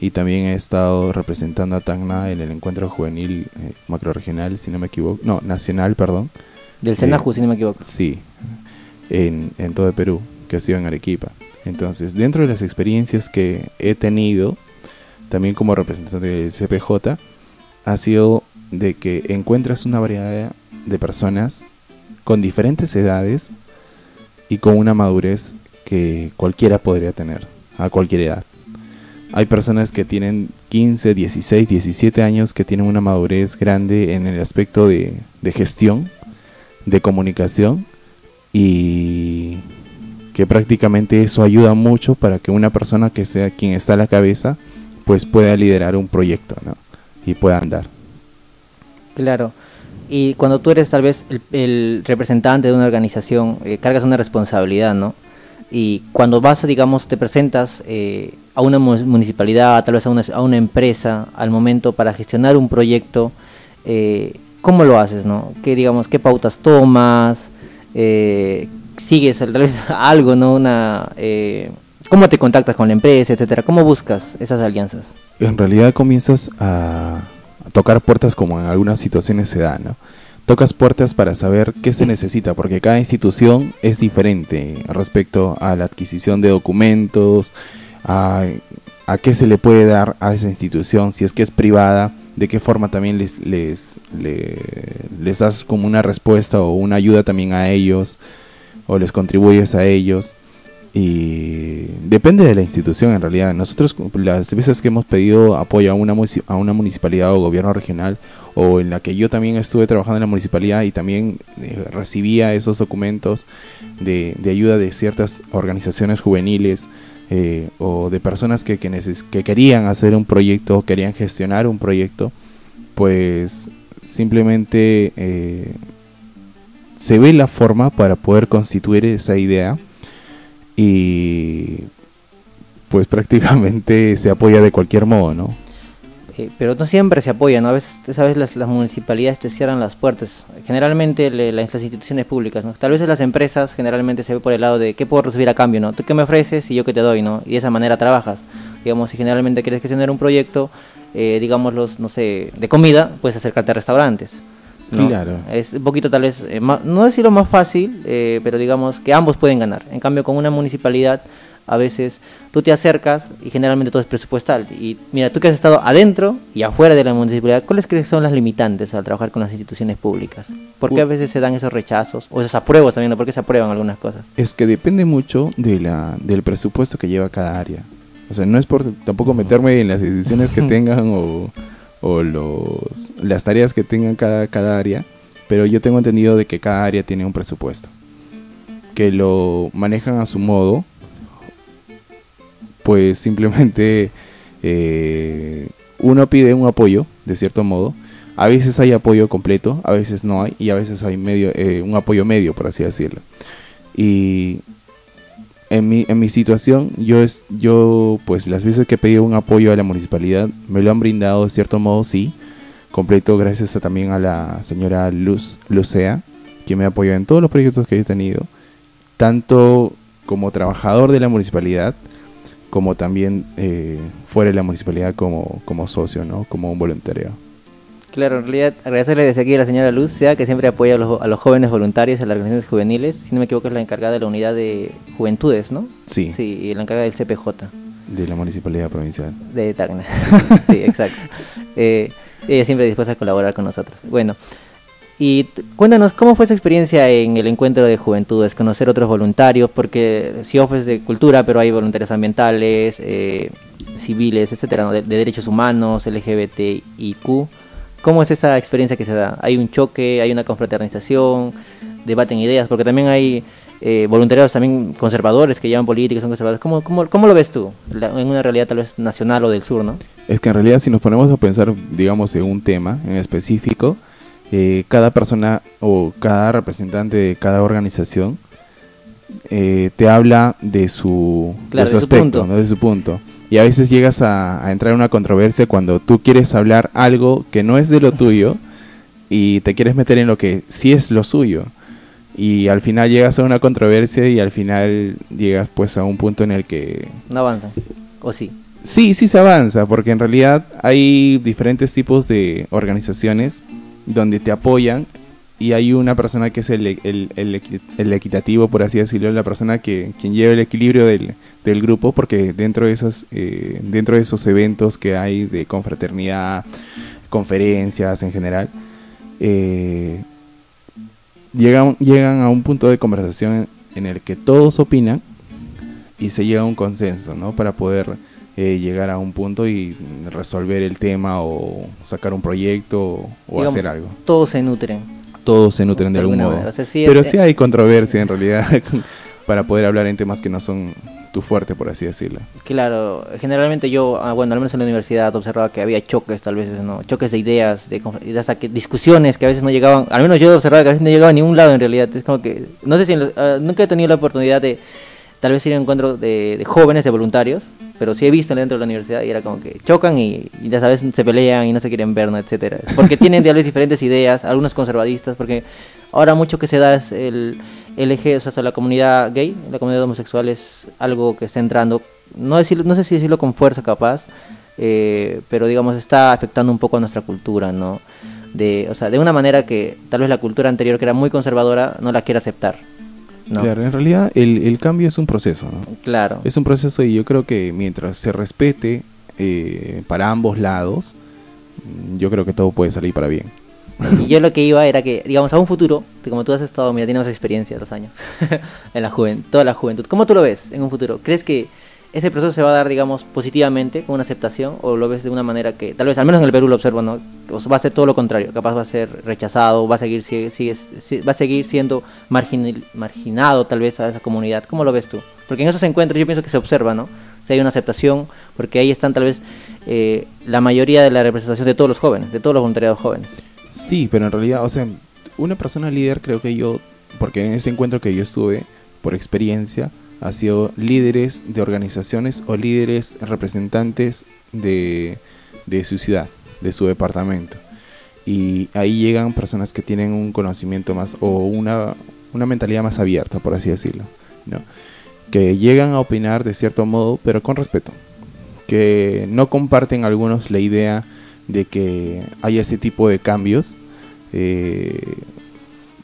y también he estado representando a Tacna en el encuentro juvenil eh, macroregional, si no me equivoco, no, nacional, perdón. Del Senaju, si no me equivoco. Sí, en, en todo Perú, que ha sido en Arequipa. Entonces, dentro de las experiencias que he tenido, también como representante del CPJ, ha sido de que encuentras una variedad de personas con diferentes edades y con una madurez que cualquiera podría tener a cualquier edad. Hay personas que tienen 15, 16, 17 años que tienen una madurez grande en el aspecto de, gestión, de comunicación y que prácticamente eso ayuda mucho para que una persona que sea quien está a la cabeza pues pueda liderar un proyecto, ¿no? Y pueda andar. Claro. Y cuando tú eres tal vez el, representante de una organización, eh, cargas una responsabilidad, ¿no? Y cuando vas, digamos, te presentas eh, a una municipalidad, tal vez a una, a una, empresa, al momento para gestionar un proyecto, eh, ¿cómo lo haces, no? ¿Qué, digamos, qué pautas tomas? ¿Sigues tal vez algo, no? Una, ¿Cómo te contactas con la empresa, etcétera? ¿Cómo buscas esas alianzas? En realidad comienzas a tocar puertas como en algunas situaciones se da, ¿no? Tocas puertas para saber qué se necesita, porque cada institución es diferente respecto a la adquisición de documentos, a, a qué se le puede dar a esa institución, si es que es privada, de qué forma también les, les, les, les das como una respuesta o una ayuda también a ellos, o les contribuyes a ellos. Y depende de la institución en realidad. Nosotros las veces que hemos pedido apoyo a una, a una municipalidad o gobierno regional o en la que yo también estuve trabajando en la municipalidad y también eh, recibía esos documentos de, ayuda de ciertas organizaciones juveniles eh, o de personas que, que, querían hacer un proyecto, querían gestionar un proyecto, pues simplemente eh, se ve la forma para poder constituir esa idea y pues prácticamente se apoya de cualquier modo, ¿no? Eh, pero no siempre se apoya, ¿no? A veces, sabes, las, municipalidades te cierran las puertas. Generalmente las instituciones públicas, ¿no? Tal vez las empresas generalmente se ve por el lado de qué puedo recibir a cambio, ¿no? ¿Tú qué me ofreces y yo qué te doy, ¿no? Y de esa manera trabajas. Digamos, si generalmente quieres gestionar un proyecto, eh, digamos, los, no sé, de comida, puedes acercarte a restaurantes. Claro. Es un poquito tal vez, eh, no decirlo más fácil, eh, pero digamos que ambos pueden ganar. En cambio, con una municipalidad, a veces tú te acercas y generalmente todo es presupuestal. Y mira, tú que has estado adentro y afuera de la municipalidad, ¿cuáles crees que son las limitantes al trabajar con las instituciones públicas? ¿Por qué a veces se dan esos rechazos o esos apruebos también? ¿Por qué se aprueban algunas cosas? Es que depende mucho de la, del presupuesto que lleva cada área. O sea, no es por tampoco meterme en las decisiones que tengan o o los, las tareas que tengan cada, cada área, pero yo tengo entendido de que cada área tiene un presupuesto, que lo manejan a su modo, pues simplemente eh, uno pide un apoyo, de cierto modo, a veces hay apoyo completo, a veces no hay, y a veces hay medio, eh, un apoyo medio, por así decirlo. Y en mi, en mi situación, yo, es, yo, pues las veces que he pedido un apoyo a la municipalidad, me lo han brindado de cierto modo, sí, completo gracias también a la señora Luz Lucea, que me apoyó en todos los proyectos que he tenido, tanto como trabajador de la municipalidad, como también eh, fuera de la municipalidad como, como socio, ¿no? como un voluntario. Claro, en realidad agradecerle desde aquí a la señora Luz, sea que siempre apoya a los, a los, jóvenes voluntarios, a las organizaciones juveniles. Si no me equivoco, es la encargada de la unidad de juventudes, ¿no? Sí. Sí, y la encargada del CPJ. De la Municipalidad Provincial. De Tacna. sí, exacto. Eh, ella siempre dispuesta a colaborar con nosotros. Bueno, y cuéntanos, ¿cómo fue esa experiencia en el encuentro de juventudes? Conocer otros voluntarios, porque si ofreces de cultura, pero hay voluntarios ambientales, eh, civiles, etcétera, de, de derechos humanos, LGBTIQ. ¿Cómo es esa experiencia que se da? ¿Hay un choque, hay una confraternización, debaten ideas? Porque también hay eh, voluntarios también conservadores que llevan políticas, son conservadores. ¿Cómo, cómo, cómo lo ves tú en una realidad tal vez nacional o del sur, no? Es que en realidad si nos ponemos a pensar, digamos, en un tema en específico, eh, cada persona o cada representante de cada organización eh, te habla de su, de su aspecto, de su punto y a veces llegas a, entrar en una controversia cuando tú quieres hablar algo que no es de lo tuyo y te quieres meter en lo que sí es lo suyo. Y al final llegas a una controversia y al final llegas pues a un punto en el que... No avanza, ¿o sí? Sí, sí se avanza, porque en realidad hay diferentes tipos de organizaciones donde te apoyan y hay una persona que es el, el, el, equitativo, por así decirlo, la persona que quien lleva el equilibrio del, del grupo, porque dentro de, esas, eh, dentro de esos eventos que hay de confraternidad, conferencias en general, eh, llegan, llegan a un punto de conversación en el que todos opinan y se llega a un consenso, ¿no? Para poder eh, llegar a un punto y resolver el tema o sacar un proyecto o, hacer algo. Todos se nutren todos se nutren de, algún modo. Pero sí hay controversia en realidad. para poder hablar en temas que no son tu fuerte, por así decirlo. Claro, generalmente yo, ah, bueno, al menos en la universidad observaba que había choques, tal vez, ¿no? Choques de ideas, de, hasta que discusiones que a veces no llegaban, al menos yo observaba que a veces no llegaban a ningún lado en realidad. Es como que, no sé si, ah, nunca he tenido la oportunidad de tal vez ir a un encuentro de, jóvenes, de voluntarios, pero sí he visto dentro de la universidad y era como que chocan y, ya sabes, se pelean y no se quieren ver, ¿no? etcétera. Porque tienen tal vez diferentes ideas, algunos conservadistas, porque ahora mucho que se da es el eje, o sea, la comunidad gay, la comunidad homosexual es algo que está entrando, no, decir, no sé si decirlo con fuerza capaz, eh, pero digamos está afectando un poco a nuestra cultura, ¿no? De, o sea, de una manera que tal vez la cultura anterior, que era muy conservadora, no la quiere aceptar. Claro, en realidad el, el, cambio es un proceso, ¿no? Claro. Es un proceso y yo creo que mientras se respete eh, para ambos lados, yo creo que todo puede salir para bien. Y yo lo que iba era que, digamos, a un futuro, como tú has estado, mira, tienes más experiencia de los años, en la juventud, toda la juventud, ¿cómo tú lo ves en un futuro? ¿Crees que ese proceso se va a dar, digamos, positivamente, con una aceptación, o lo ves de una manera que, tal vez, al menos en el Perú lo observo, ¿no? O va a ser todo lo contrario, capaz va a ser rechazado, va a seguir, va a seguir siendo marginado, tal vez, a esa comunidad. ¿Cómo lo ves tú? Porque en esos encuentros yo pienso que se observa, ¿no? Si hay una aceptación, porque ahí están, tal vez, eh, la mayoría de la representación de todos los jóvenes, de todos los voluntariados jóvenes. Sí, pero en realidad, o sea, una persona líder creo que yo, porque en ese encuentro que yo estuve, por experiencia, ha sido líderes de organizaciones o líderes representantes de, de su ciudad, de su departamento. Y ahí llegan personas que tienen un conocimiento más o una, una mentalidad más abierta, por así decirlo. ¿no? Que llegan a opinar de cierto modo, pero con respeto. Que no comparten algunos la idea de que haya ese tipo de cambios eh,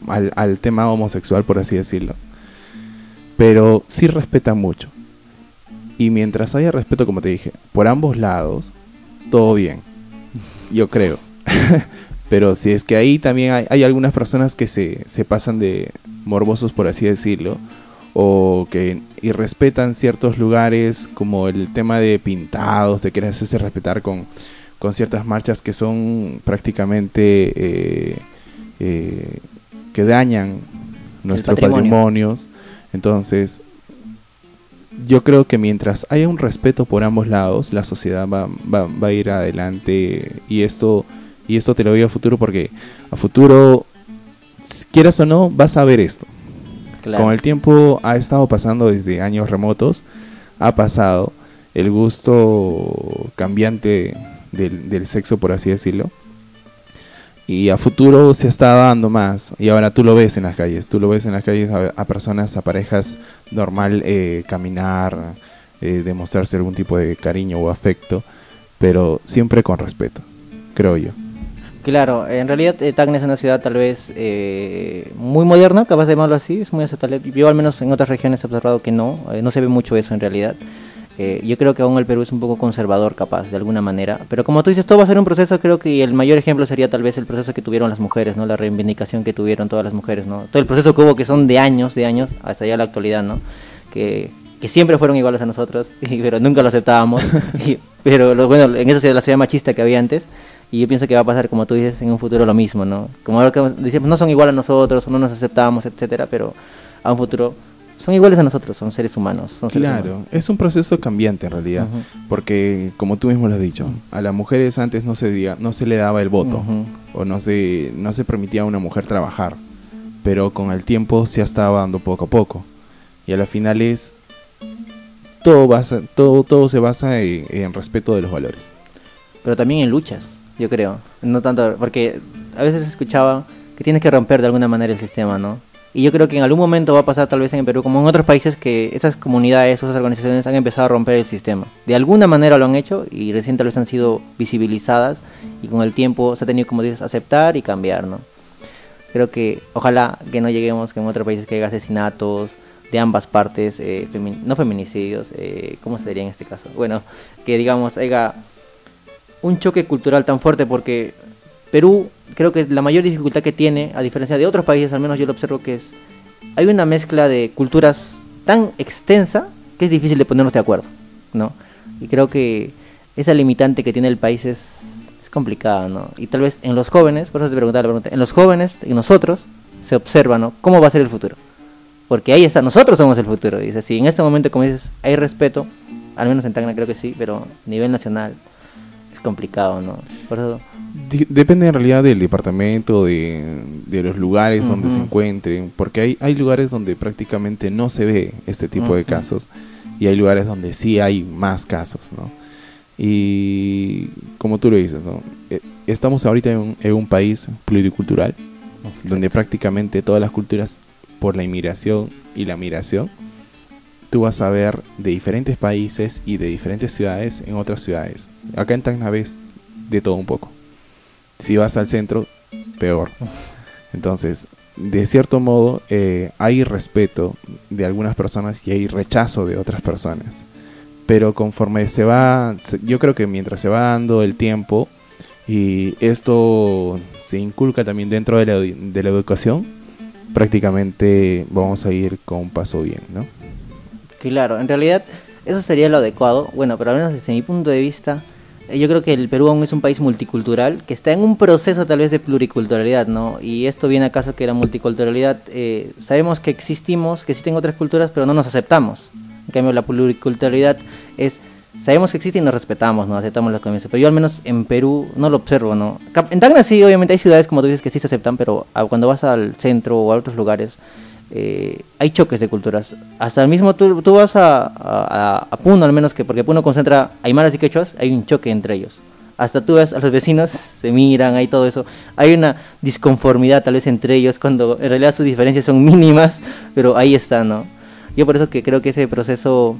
al, al tema homosexual, por así decirlo pero sí respetan mucho. Y mientras haya respeto, como te dije, por ambos lados, todo bien. Yo creo. pero si es que ahí también hay, hay algunas personas que se, se, pasan de morbosos, por así decirlo, o que irrespetan ciertos lugares, como el tema de pintados, de querer hacerse respetar con, con ciertas marchas que son prácticamente eh, eh, que dañan nuestros patrimonios entonces, yo creo que mientras haya un respeto por ambos lados, la sociedad va, va, a ir adelante y esto, y esto te lo digo a futuro porque a futuro, quieras o no, vas a ver esto. Con el tiempo ha estado pasando desde años remotos, ha pasado el gusto cambiante del, del sexo, por así decirlo y a futuro se está dando más y ahora tú lo ves en las calles tú lo ves en las calles a, personas a parejas normal eh, caminar eh, demostrarse algún tipo de cariño o afecto pero siempre con respeto creo yo Claro, en realidad eh, Tacna es una ciudad tal vez muy moderna, capaz de llamarlo así, es muy aceptable. Yo al menos en otras regiones he observado que no, no se ve mucho eso en realidad. Eh, yo creo que aún el Perú es un poco conservador, capaz, de alguna manera. Pero como tú dices, todo va a ser un proceso. Creo que el mayor ejemplo sería tal vez el proceso que tuvieron las mujeres, ¿no? La reivindicación que tuvieron todas las mujeres, ¿no? Todo el proceso que hubo, que son de años, de años, hasta ya la actualidad, ¿no? Que, que siempre fueron iguales a nosotros, pero nunca lo aceptábamos. pero lo, bueno, en esa la ciudad machista que había antes. Y yo pienso que va a pasar, como tú dices, en un futuro lo mismo, ¿no? Como ahora que decimos, no son iguales a nosotros, no nos aceptamos, etcétera, pero a un futuro son iguales a nosotros, son seres humanos. claro, es un proceso cambiante en realidad, porque como tú mismo lo has dicho, a las mujeres antes no se, no se le daba el voto o no se, no se permitía a una mujer trabajar, pero con el tiempo se ha estado dando poco a poco y a la final es todo, basa, todo, todo se basa en, en respeto de los valores. Pero también en luchas, yo creo, no tanto, porque a veces escuchaba que tienes que romper de alguna manera el sistema, ¿no? Y yo creo que en algún momento va a pasar tal vez en Perú, como en otros países, que esas comunidades, esas organizaciones han empezado a romper el sistema. De alguna manera lo han hecho y recién tal vez han sido visibilizadas y con el tiempo se ha tenido, como dices, aceptar y cambiar, ¿no? Creo que ojalá que no lleguemos que en otros países que haya asesinatos de ambas partes, eh, no feminicidios, eh, ¿cómo se diría en este caso? Bueno, que digamos haya un choque cultural tan fuerte porque Perú creo que la mayor dificultad que tiene, a diferencia de otros países, al menos yo lo observo que es, hay una mezcla de culturas tan extensa que es difícil de ponernos de acuerdo, ¿no? Y creo que esa limitante que tiene el país es, es complicada, ¿no? Y tal vez en los jóvenes, por eso te preguntaba la pregunta, en los jóvenes y nosotros se observa, ¿no? ¿Cómo va a ser el futuro? porque ahí está, nosotros somos el futuro. Dice, si en este momento, como dices, hay respeto, al menos en Tacna creo que sí, pero a nivel nacional es complicado, ¿no? Por eso... Depende en realidad del departamento, de, los lugares donde se encuentren, porque hay, hay lugares donde prácticamente no se ve este tipo de casos y hay lugares donde sí hay más casos, ¿no? Y como tú lo dices, ¿no? Eh, estamos ahorita en un, país pluricultural, donde prácticamente todas las culturas, por la inmigración y la migración, tú vas a ver de diferentes países y de diferentes ciudades en otras ciudades. Acá en Tacna ves de todo un poco. Si vas al centro, peor. Entonces, de cierto modo, eh, hay respeto de algunas personas y hay rechazo de otras personas pero conforme se va, yo creo que mientras se va dando el tiempo y esto se inculca también dentro de la, educación, prácticamente vamos a ir con un paso bien, ¿no? Claro, en realidad eso sería lo adecuado, bueno, pero al menos desde mi punto de vista, yo creo que el Perú aún es un país multicultural que está en un proceso tal vez de pluriculturalidad, ¿no? Y esto viene a caso que la multiculturalidad, eh, sabemos que existimos, que existen otras culturas, pero no nos aceptamos. En cambio, la pluriculturalidad es, sabemos que existe y nos respetamos, ¿no? Aceptamos las convenciones. Pero yo al menos en Perú no lo observo, ¿no? En Tacna sí, obviamente hay ciudades, como tú dices, que sí se aceptan, pero cuando vas al centro o a otros lugares, eh, hay choques de culturas. Hasta el mismo, tú, tú vas a, a, Puno, al menos que, porque Puno concentra aymaras y quechuas, hay un choque entre ellos. Hasta tú ves a los vecinos, se miran, hay todo eso. Hay una disconformidad tal vez entre ellos, cuando en realidad sus diferencias son mínimas, pero ahí está, ¿no? Yo por eso que creo que ese proceso,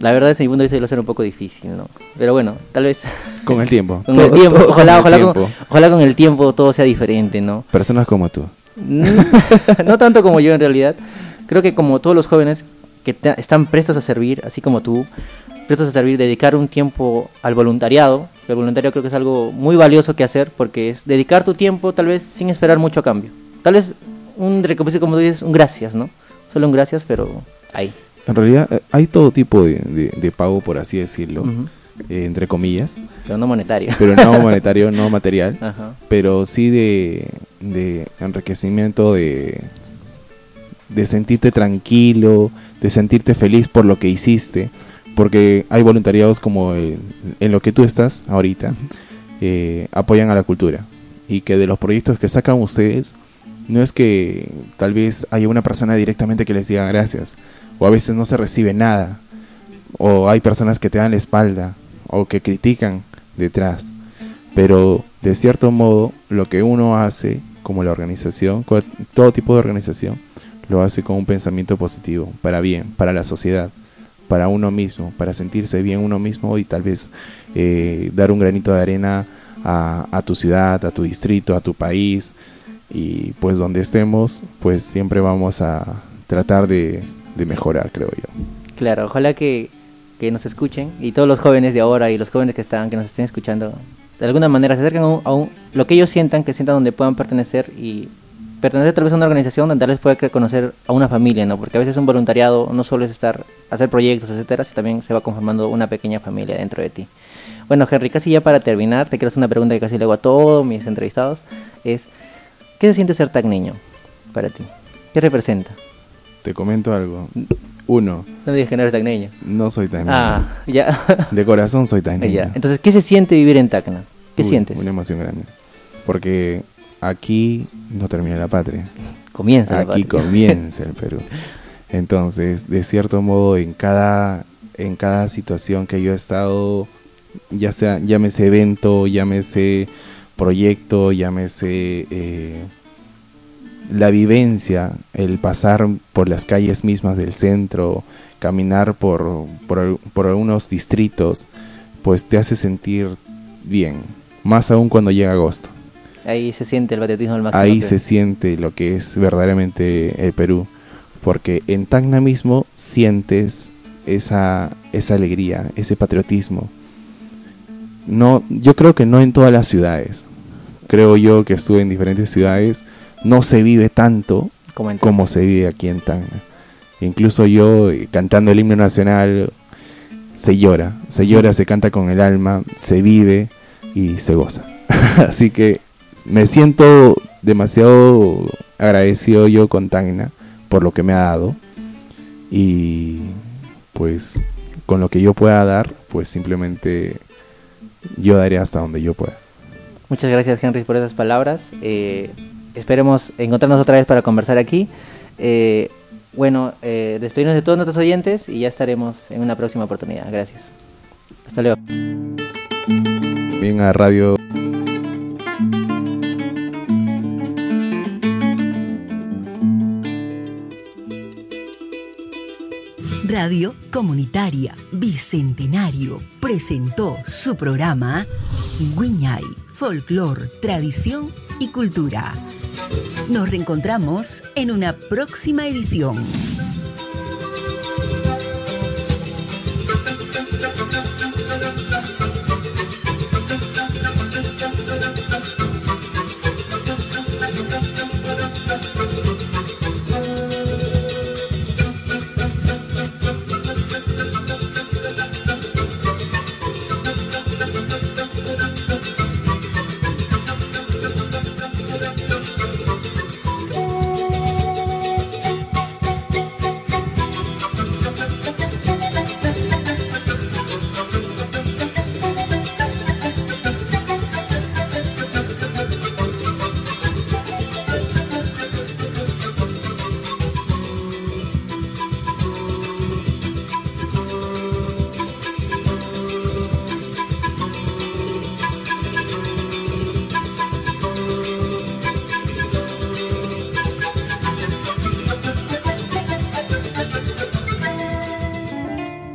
la verdad desde mi punto de vista, a ser un poco difícil, ¿no? Pero bueno, tal vez... Con el tiempo. con el tiempo, ojalá, ojalá, Con, ojalá con el tiempo todo sea diferente, ¿no? Personas como tú. no tanto como yo en realidad. Creo que como todos los jóvenes que están prestos a servir, así como tú, prestos a servir, dedicar un tiempo al voluntariado. El voluntario creo que es algo muy valioso que hacer porque es dedicar tu tiempo tal vez sin esperar mucho a cambio. Tal vez un recompensa, como tú dices, un gracias, ¿no? Solo un gracias, pero ahí. En realidad eh, hay todo tipo de, pago, por así decirlo, eh, entre comillas. Pero no monetario. Pero no monetario, no material. Pero sí de, de enriquecimiento, de, de sentirte tranquilo, de sentirte feliz por lo que hiciste. Porque hay voluntariados como en lo que tú estás ahorita, eh, apoyan a la cultura. Y que de los proyectos que sacan ustedes, no es que tal vez haya una persona directamente que les diga gracias, o a veces no se recibe nada, o hay personas que te dan la espalda, o que critican detrás. Pero de cierto modo, lo que uno hace, como la organización, todo tipo de organización, lo hace con un pensamiento positivo, para bien, para la sociedad, para uno mismo, para sentirse bien uno mismo y tal vez eh, dar un granito de arena a, a tu ciudad, a tu distrito, a tu país, y pues donde estemos, pues siempre vamos a tratar de, mejorar, creo yo. Claro, ojalá que, nos escuchen y todos los jóvenes de ahora y los jóvenes que están, que nos estén escuchando, de alguna manera se acerquen a, un, lo que ellos sientan, que sientan donde puedan pertenecer y pertenecer tal vez a una organización donde tal vez pueda conocer a una familia, ¿no? Porque a veces un voluntariado no solo es estar, hacer proyectos, etcétera, sino también se va conformando una pequeña familia dentro de ti. Bueno, Henry, casi ya para terminar, te quiero hacer una pregunta que casi le hago a todos mis entrevistados, es ¿Qué se siente ser tacneño para ti? ¿Qué representa? Te comento algo. Uno. No me digas que no eres tacneño. No soy tacneño. Ah, ya. De corazón soy tacneño. Entonces, ¿qué se siente vivir en Tacna? ¿Qué sientes? Una emoción grande. Porque aquí no termina la patria. Comienza Aquí la patria. comienza el Perú. Entonces, de cierto modo, en cada, en cada situación que yo he estado, ya sea, llámese evento, llámese proyecto, llámese eh, la vivencia, el pasar por las calles mismas del centro, caminar por, por, algunos distritos, pues te hace sentir bien, más aún cuando llega agosto. Ahí se siente el patriotismo del Ahí se siente lo que es verdaderamente el Perú, porque en Tacna mismo sientes esa, esa alegría, ese patriotismo no, yo creo que no en todas las ciudades. Creo yo que estuve en diferentes ciudades, no se vive tanto como, se vive aquí en Tacna. Incluso yo eh, cantando el himno nacional se llora, se llora, se canta con el alma, se vive y se goza. Así que me siento demasiado agradecido yo con Tacna por lo que me ha dado. Y pues con lo que yo pueda dar, pues simplemente yo daré hasta donde yo pueda. Muchas gracias Henry por esas palabras. Eh, esperemos encontrarnos otra vez para conversar aquí. Eh, bueno, eh, despedirnos de todos nuestros oyentes y ya estaremos en una próxima oportunidad. Gracias. Hasta luego. Bien a Radio Radio Comunitaria Bicentenario presentó su programa Guiñay, Folklore, Tradición y Cultura. Nos reencontramos en una próxima edición.